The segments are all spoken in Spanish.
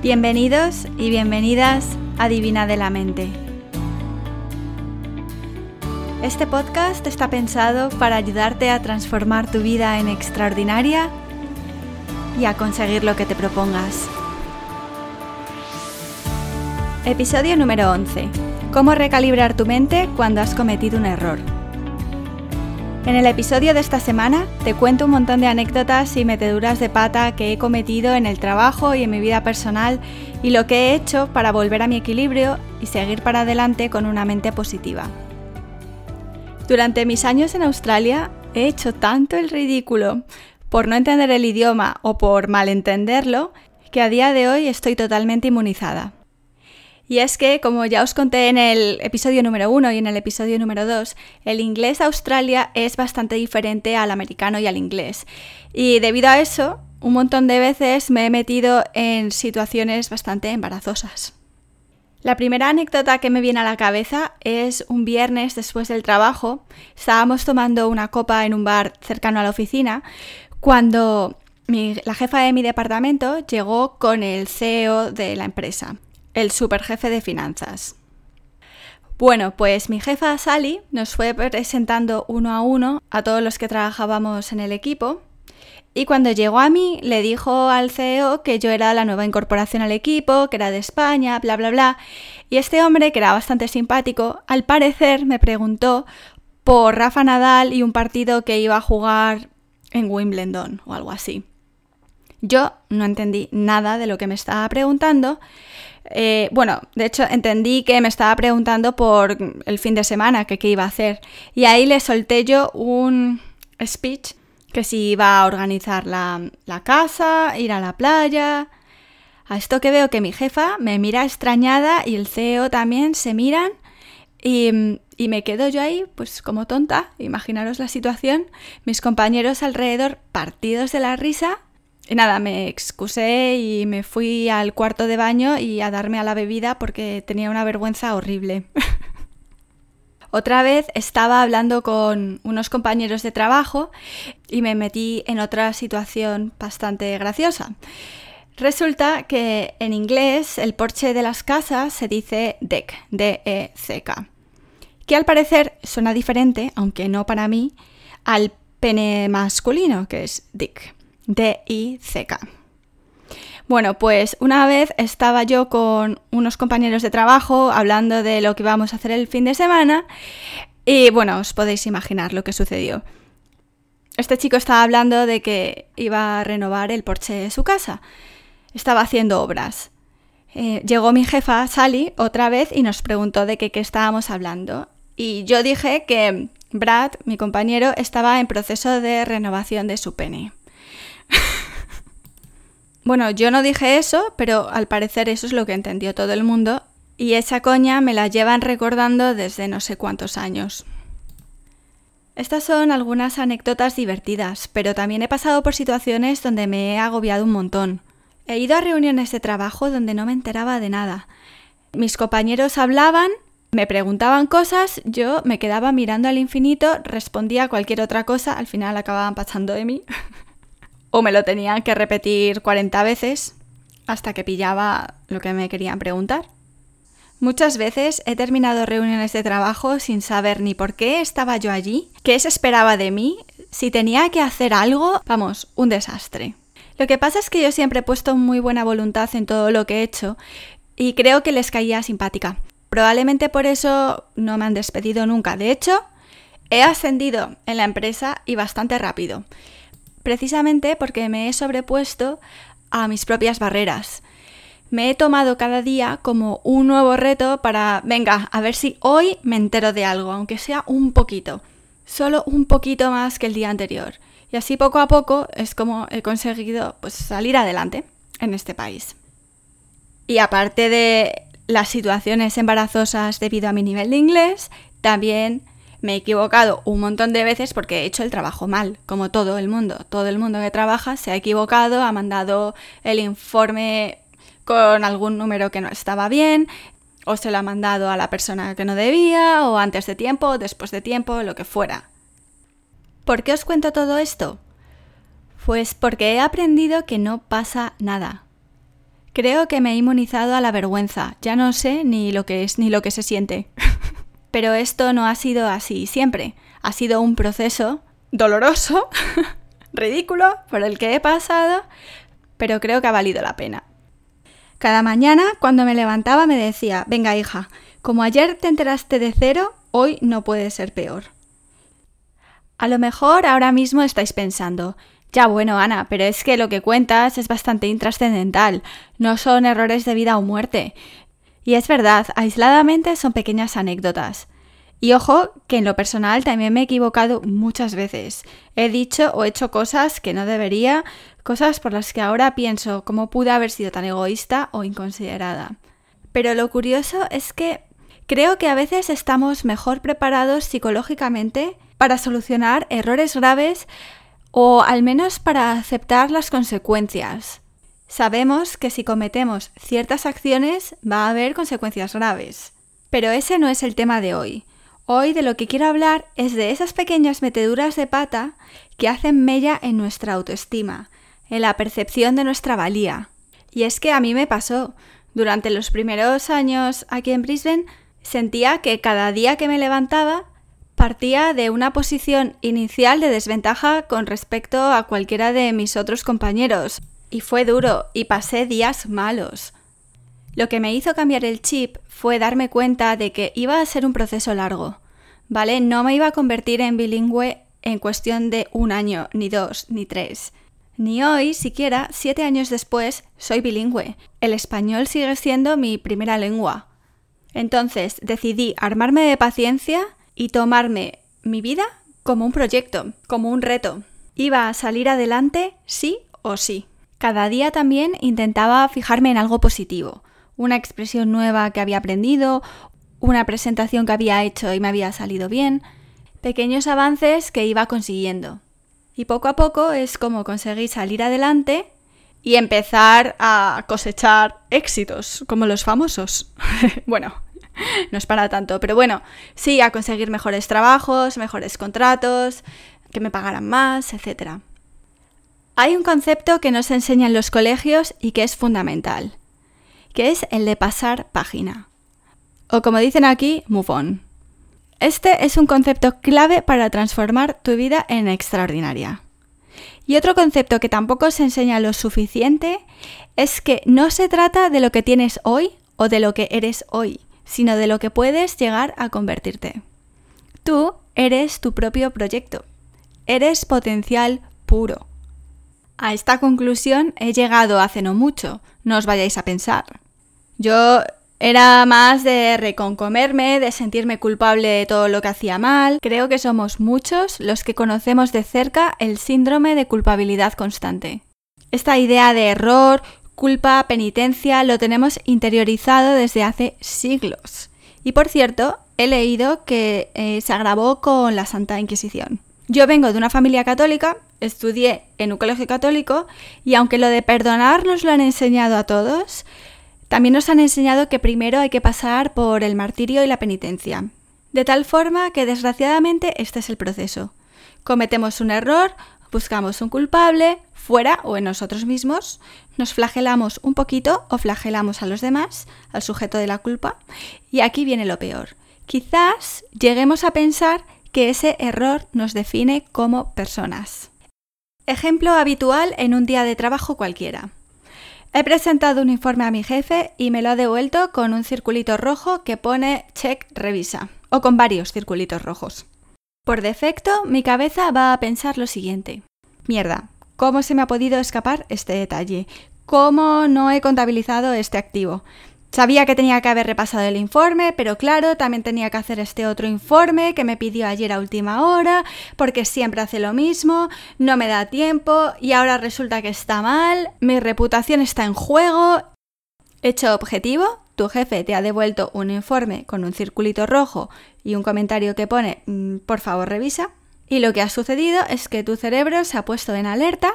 Bienvenidos y bienvenidas a Divina de la Mente. Este podcast está pensado para ayudarte a transformar tu vida en extraordinaria y a conseguir lo que te propongas. Episodio número 11. Cómo recalibrar tu mente cuando has cometido un error. En el episodio de esta semana te cuento un montón de anécdotas y meteduras de pata que he cometido en el trabajo y en mi vida personal y lo que he hecho para volver a mi equilibrio y seguir para adelante con una mente positiva. Durante mis años en Australia he hecho tanto el ridículo por no entender el idioma o por malentenderlo que a día de hoy estoy totalmente inmunizada. Y es que, como ya os conté en el episodio número 1 y en el episodio número 2, el inglés de Australia es bastante diferente al americano y al inglés. Y debido a eso, un montón de veces me he metido en situaciones bastante embarazosas. La primera anécdota que me viene a la cabeza es un viernes después del trabajo. Estábamos tomando una copa en un bar cercano a la oficina cuando la jefa de mi departamento llegó con el CEO de la empresa el superjefe de finanzas. Bueno, pues mi jefa Sally nos fue presentando uno a uno a todos los que trabajábamos en el equipo y cuando llegó a mí le dijo al CEO que yo era la nueva incorporación al equipo, que era de España, bla, bla, bla. Y este hombre, que era bastante simpático, al parecer me preguntó por Rafa Nadal y un partido que iba a jugar en Wimbledon o algo así. Yo no entendí nada de lo que me estaba preguntando, eh, bueno, de hecho entendí que me estaba preguntando por el fin de semana, que qué iba a hacer. Y ahí le solté yo un speech que si iba a organizar la, casa, ir a la playa. A esto que veo que mi jefa me mira extrañada y el CEO también se miran y, y, me quedo yo ahí, pues como tonta, imaginaros la situación, mis compañeros alrededor partidos de la risa y nada, me excusé y me fui al cuarto de baño y a darme a la bebida porque tenía una vergüenza horrible. Otra vez estaba hablando con unos compañeros de trabajo y me metí en otra situación bastante graciosa. Resulta que en inglés el porche de las casas se dice deck, D-E-C-K, que al parecer suena diferente, aunque no para mí, al pene masculino, que es dick. D-I-C-K. Bueno, pues una vez estaba yo con unos compañeros de trabajo hablando de lo que íbamos a hacer el fin de semana y bueno, os podéis imaginar lo que sucedió. Este chico estaba hablando de que iba a renovar el porche de su casa. Estaba haciendo obras. Eh, llegó mi jefa, Sally, otra vez y nos preguntó de qué estábamos hablando. Y yo dije que Brad, mi compañero, estaba en proceso de renovación de su pene. bueno, yo no dije eso, pero al parecer eso es lo que entendió todo el mundo y esa coña me la llevan recordando desde no sé cuántos años. Estas son algunas anécdotas divertidas, pero también he pasado por situaciones donde me he agobiado un montón. He ido a reuniones de trabajo donde no me enteraba de nada. Mis compañeros hablaban, me preguntaban cosas, yo me quedaba mirando al infinito, respondía cualquier otra cosa, al final acababan pasando de mí. o me lo tenían que repetir 40 veces hasta que pillaba lo que me querían preguntar. Muchas veces he terminado reuniones de trabajo sin saber ni por qué estaba yo allí, qué se esperaba de mí, si tenía que hacer algo, vamos, un desastre. Lo que pasa es que yo siempre he puesto muy buena voluntad en todo lo que he hecho y creo que les caía simpática. Probablemente por eso no me han despedido nunca. De hecho, he ascendido en la empresa y bastante rápido precisamente porque me he sobrepuesto a mis propias barreras. Me he tomado cada día como un nuevo reto para, venga, a ver si hoy me entero de algo, aunque sea un poquito, solo un poquito más que el día anterior. Y así poco a poco es como he conseguido pues, salir adelante en este país. Y aparte de las situaciones embarazosas debido a mi nivel de inglés, también me he equivocado un montón de veces porque he hecho el trabajo mal, como todo el mundo. Todo el mundo que trabaja se ha equivocado, ha mandado el informe con algún número que no estaba bien, o se lo ha mandado a la persona que no debía, o antes de tiempo, después de tiempo, lo que fuera. ¿Por qué os cuento todo esto? Pues porque he aprendido que no pasa nada, Creo que me he inmunizado a la vergüenza. Ya no sé ni lo que es ni lo que se siente. Pero esto no ha sido así siempre. Ha sido un proceso doloroso, ridículo, por el que he pasado, pero creo que ha valido la pena. Cada mañana, cuando me levantaba, me decía, venga hija, como ayer te enteraste de cero, hoy no puede ser peor. A lo mejor ahora mismo estáis pensando, ya bueno, Ana, pero es que lo que cuentas es bastante intrascendental, no son errores de vida o muerte. Y es verdad, aisladamente son pequeñas anécdotas. Y ojo, que en lo personal también me he equivocado muchas veces. He dicho o hecho cosas que no debería, cosas por las que ahora pienso cómo pude haber sido tan egoísta o inconsiderada. Pero lo curioso es que creo que a veces estamos mejor preparados psicológicamente para solucionar errores graves o al menos para aceptar las consecuencias. Sabemos que si cometemos ciertas acciones va a haber consecuencias graves. Pero ese no es el tema de hoy. Hoy de lo que quiero hablar es de esas pequeñas meteduras de pata que hacen mella en nuestra autoestima, en la percepción de nuestra valía. Y es que a mí me pasó. Durante los primeros años aquí en Brisbane sentía que cada día que me levantaba partía de una posición inicial de desventaja con respecto a cualquiera de mis otros compañeros. Y fue duro y pasé días malos. Lo que me hizo cambiar el chip fue darme cuenta de que iba a ser un proceso largo, ¿vale? No me iba a convertir en bilingüe en cuestión de un año, ni dos, ni tres. Ni hoy, siquiera, siete años después, soy bilingüe. El español sigue siendo mi primera lengua. Entonces decidí armarme de paciencia y tomarme mi vida como un proyecto, como un reto. Iba a salir adelante sí o sí. Cada día también intentaba fijarme en algo positivo, una expresión nueva que había aprendido, una presentación que había hecho y me había salido bien, pequeños avances que iba consiguiendo. Y poco a poco es como conseguí salir adelante y empezar a cosechar éxitos, como los famosos. bueno, no es para tanto, pero bueno, sí, a conseguir mejores trabajos, mejores contratos, que me pagaran más, etc. Hay un concepto que nos enseñan los colegios y que es fundamental que es el de pasar página. O como dicen aquí, move on. Este es un concepto clave para transformar tu vida en extraordinaria. Y otro concepto que tampoco se enseña lo suficiente es que no se trata de lo que tienes hoy o de lo que eres hoy, sino de lo que puedes llegar a convertirte. Tú eres tu propio proyecto. Eres potencial puro. A esta conclusión he llegado hace no mucho, no os vayáis a pensar. Yo era más de reconcomerme, de sentirme culpable de todo lo que hacía mal. Creo que somos muchos los que conocemos de cerca el síndrome de culpabilidad constante. Esta idea de error, culpa, penitencia lo tenemos interiorizado desde hace siglos. Y por cierto, he leído que eh, se agravó con la Santa Inquisición. Yo vengo de una familia católica, estudié en un colegio católico y aunque lo de perdonar nos lo han enseñado a todos, también nos han enseñado que primero hay que pasar por el martirio y la penitencia. De tal forma que desgraciadamente este es el proceso. Cometemos un error, buscamos un culpable, fuera o en nosotros mismos, nos flagelamos un poquito o flagelamos a los demás, al sujeto de la culpa, y aquí viene lo peor. Quizás lleguemos a pensar que ese error nos define como personas. Ejemplo habitual en un día de trabajo cualquiera. He presentado un informe a mi jefe y me lo ha devuelto con un circulito rojo que pone check revisa o con varios circulitos rojos. Por defecto, mi cabeza va a pensar lo siguiente. Mierda, ¿cómo se me ha podido escapar este detalle? ¿Cómo no he contabilizado este activo? Sabía que tenía que haber repasado el informe, pero claro, también tenía que hacer este otro informe que me pidió ayer a última hora, porque siempre hace lo mismo, no me da tiempo y ahora resulta que está mal, mi reputación está en juego. Hecho objetivo, tu jefe te ha devuelto un informe con un circulito rojo y un comentario que pone mm, por favor revisa. Y lo que ha sucedido es que tu cerebro se ha puesto en alerta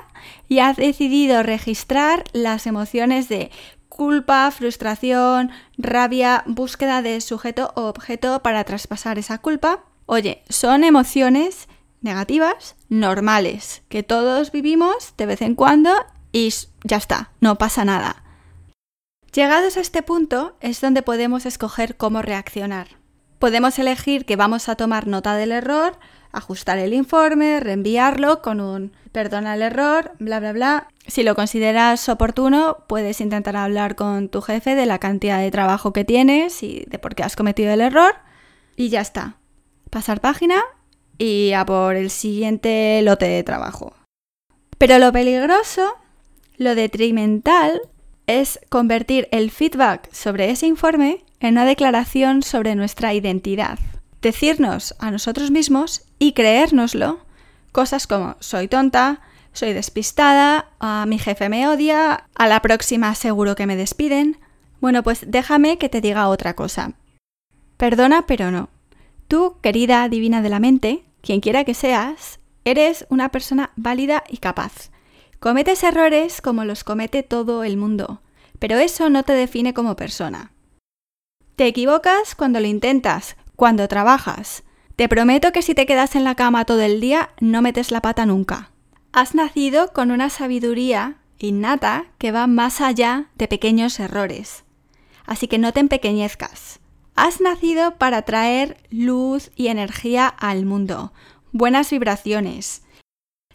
y ha decidido registrar las emociones de culpa, frustración, rabia, búsqueda de sujeto o objeto para traspasar esa culpa. Oye, son emociones negativas normales que todos vivimos de vez en cuando y ya está, no pasa nada. Llegados a este punto es donde podemos escoger cómo reaccionar. Podemos elegir que vamos a tomar nota del error, ajustar el informe, reenviarlo con un perdona el error, bla, bla, bla. Si lo consideras oportuno, puedes intentar hablar con tu jefe de la cantidad de trabajo que tienes y de por qué has cometido el error. Y ya está. Pasar página y a por el siguiente lote de trabajo. Pero lo peligroso, lo detrimental, es convertir el feedback sobre ese informe en una declaración sobre nuestra identidad. Decirnos a nosotros mismos y creérnoslo cosas como soy tonta, soy despistada, a mi jefe me odia, a la próxima seguro que me despiden. Bueno, pues déjame que te diga otra cosa. Perdona, pero no. Tú, querida divina de la mente, quien quiera que seas, eres una persona válida y capaz. Cometes errores como los comete todo el mundo, pero eso no te define como persona. Te equivocas cuando lo intentas, cuando trabajas, te prometo que si te quedas en la cama todo el día, no metes la pata nunca. Has nacido con una sabiduría innata que va más allá de pequeños errores. Así que no te empequeñezcas. Has nacido para traer luz y energía al mundo, buenas vibraciones,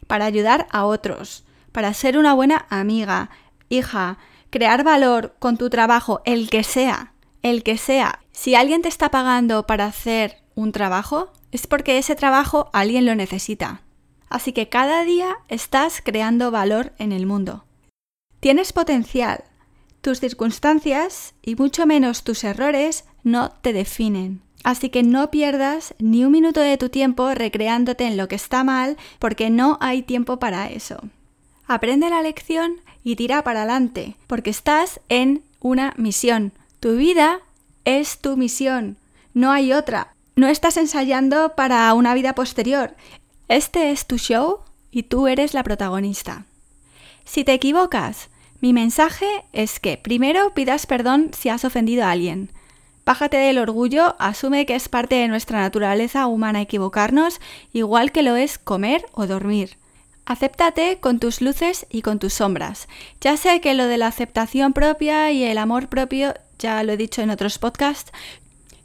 para ayudar a otros, para ser una buena amiga, hija, crear valor con tu trabajo, el que sea, el que sea. Si alguien te está pagando para hacer un trabajo, es porque ese trabajo alguien lo necesita. Así que cada día estás creando valor en el mundo. Tienes potencial. Tus circunstancias y mucho menos tus errores no te definen. Así que no pierdas ni un minuto de tu tiempo recreándote en lo que está mal porque no hay tiempo para eso. Aprende la lección y tira para adelante porque estás en una misión. Tu vida es tu misión. No hay otra. No estás ensayando para una vida posterior. Este es tu show y tú eres la protagonista. Si te equivocas, mi mensaje es que primero pidas perdón si has ofendido a alguien. Bájate del orgullo, asume que es parte de nuestra naturaleza humana equivocarnos, igual que lo es comer o dormir. Acéptate con tus luces y con tus sombras. Ya sé que lo de la aceptación propia y el amor propio, ya lo he dicho en otros podcasts,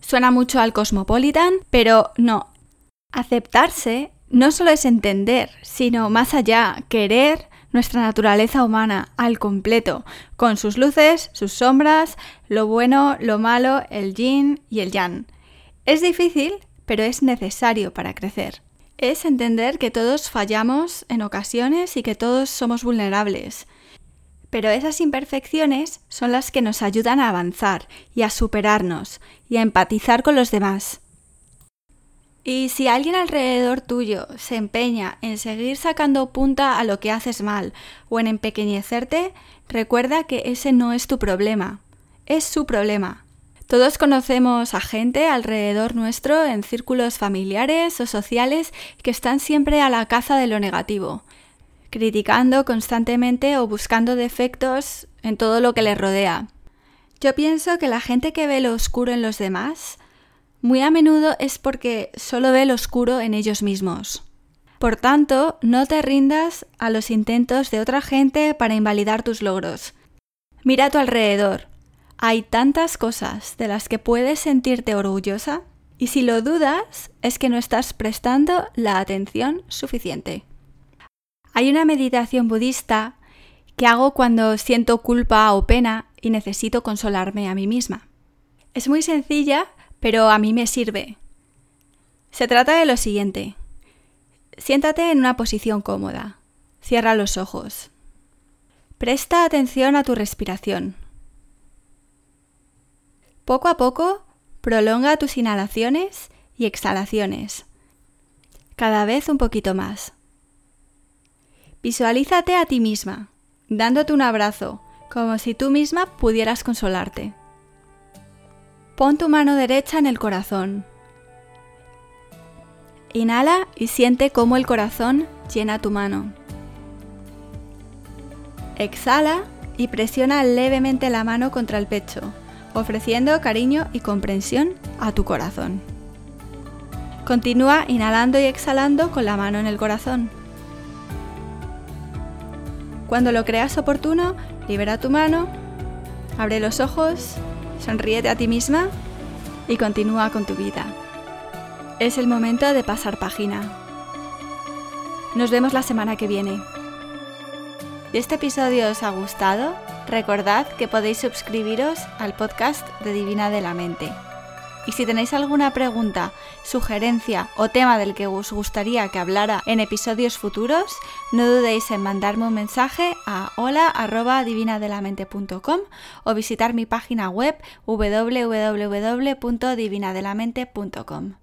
Suena mucho al cosmopolitan, pero no. Aceptarse no solo es entender, sino más allá, querer nuestra naturaleza humana al completo, con sus luces, sus sombras, lo bueno, lo malo, el yin y el yang. Es difícil, pero es necesario para crecer. Es entender que todos fallamos en ocasiones y que todos somos vulnerables, pero esas imperfecciones son las que nos ayudan a avanzar y a superarnos y a empatizar con los demás. Y si alguien alrededor tuyo se empeña en seguir sacando punta a lo que haces mal o en empequeñecerte, recuerda que ese no es tu problema, es su problema. Todos conocemos a gente alrededor nuestro en círculos familiares o sociales que están siempre a la caza de lo negativo, criticando constantemente o buscando defectos en todo lo que les rodea. Yo pienso que la gente que ve lo oscuro en los demás muy a menudo es porque solo ve lo oscuro en ellos mismos. Por tanto, no te rindas a los intentos de otra gente para invalidar tus logros. Mira a tu alrededor. Hay tantas cosas de las que puedes sentirte orgullosa y si lo dudas es que no estás prestando la atención suficiente. Hay una meditación budista que hago cuando siento culpa o pena y necesito consolarme a mí misma. Es muy sencilla, pero a mí me sirve. Se trata de lo siguiente. Siéntate en una posición cómoda. Cierra los ojos. Presta atención a tu respiración. Poco a poco, prolonga tus inhalaciones y exhalaciones. Cada vez un poquito más. Visualízate a ti misma, dándote un abrazo, como si tú misma pudieras consolarte. Pon tu mano derecha en el corazón. Inhala y siente cómo el corazón llena tu mano. Exhala y presiona levemente la mano contra el pecho, ofreciendo cariño y comprensión a tu corazón. Continúa inhalando y exhalando con la mano en el corazón. Cuando lo creas oportuno, libera tu mano Abre los ojos, sonríete a ti misma y continúa con tu vida. Es el momento de pasar página. Nos vemos la semana que viene. Si este episodio os ha gustado, recordad que podéis suscribiros al podcast de Divina de la Mente. Y si tenéis alguna pregunta, sugerencia o tema del que os gustaría que hablara en episodios futuros, no dudéis en mandarme un mensaje a hola.divinadelamente.com o visitar mi página web www.divinadelamente.com.